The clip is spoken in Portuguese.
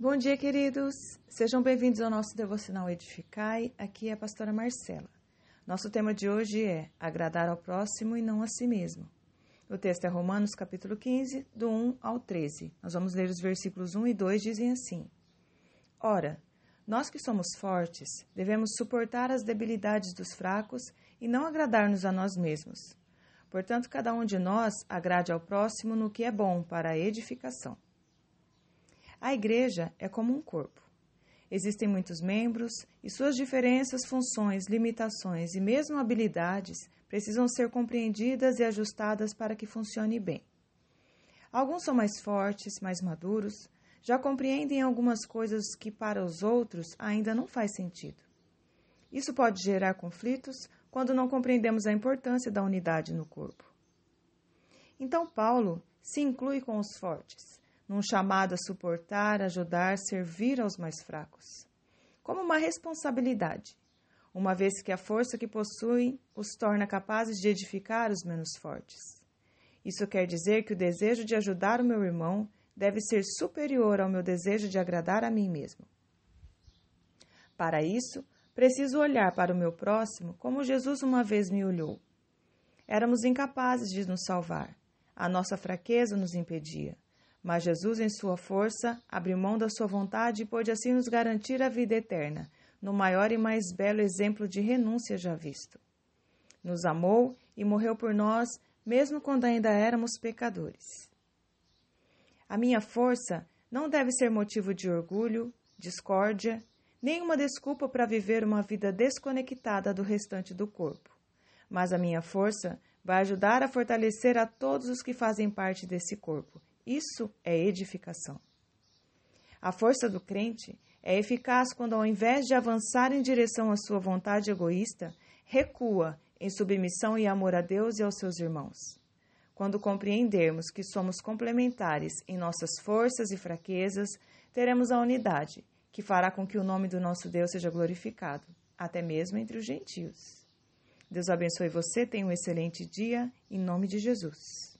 Bom dia, queridos. Sejam bem-vindos ao nosso devocional Edificai. Aqui é a pastora Marcela. Nosso tema de hoje é agradar ao próximo e não a si mesmo. O texto é Romanos capítulo 15, do 1 ao 13. Nós vamos ler os versículos 1 e 2 dizem assim: Ora, nós que somos fortes, devemos suportar as debilidades dos fracos e não agradar-nos a nós mesmos. Portanto, cada um de nós agrade ao próximo no que é bom para a edificação. A igreja é como um corpo. Existem muitos membros e suas diferenças, funções, limitações e mesmo habilidades precisam ser compreendidas e ajustadas para que funcione bem. Alguns são mais fortes, mais maduros, já compreendem algumas coisas que para os outros ainda não faz sentido. Isso pode gerar conflitos quando não compreendemos a importância da unidade no corpo. Então, Paulo se inclui com os fortes, num chamado a suportar, ajudar, servir aos mais fracos, como uma responsabilidade, uma vez que a força que possuem os torna capazes de edificar os menos fortes. Isso quer dizer que o desejo de ajudar o meu irmão deve ser superior ao meu desejo de agradar a mim mesmo. Para isso, preciso olhar para o meu próximo como Jesus uma vez me olhou. Éramos incapazes de nos salvar. A nossa fraqueza nos impedia. Mas Jesus, em sua força, abriu mão da sua vontade e pôde assim nos garantir a vida eterna, no maior e mais belo exemplo de renúncia já visto. Nos amou e morreu por nós, mesmo quando ainda éramos pecadores. A minha força não deve ser motivo de orgulho, discórdia, nem uma desculpa para viver uma vida desconectada do restante do corpo. Mas a minha força vai ajudar a fortalecer a todos os que fazem parte desse corpo. Isso é edificação. A força do crente é eficaz quando, ao invés de avançar em direção à sua vontade egoísta, recua em submissão e amor a Deus e aos seus irmãos. Quando compreendermos que somos complementares em nossas forças e fraquezas, teremos a unidade, que fará com que o nome do nosso Deus seja glorificado, até mesmo entre os gentios. Deus abençoe você, tenha um excelente dia, em nome de Jesus.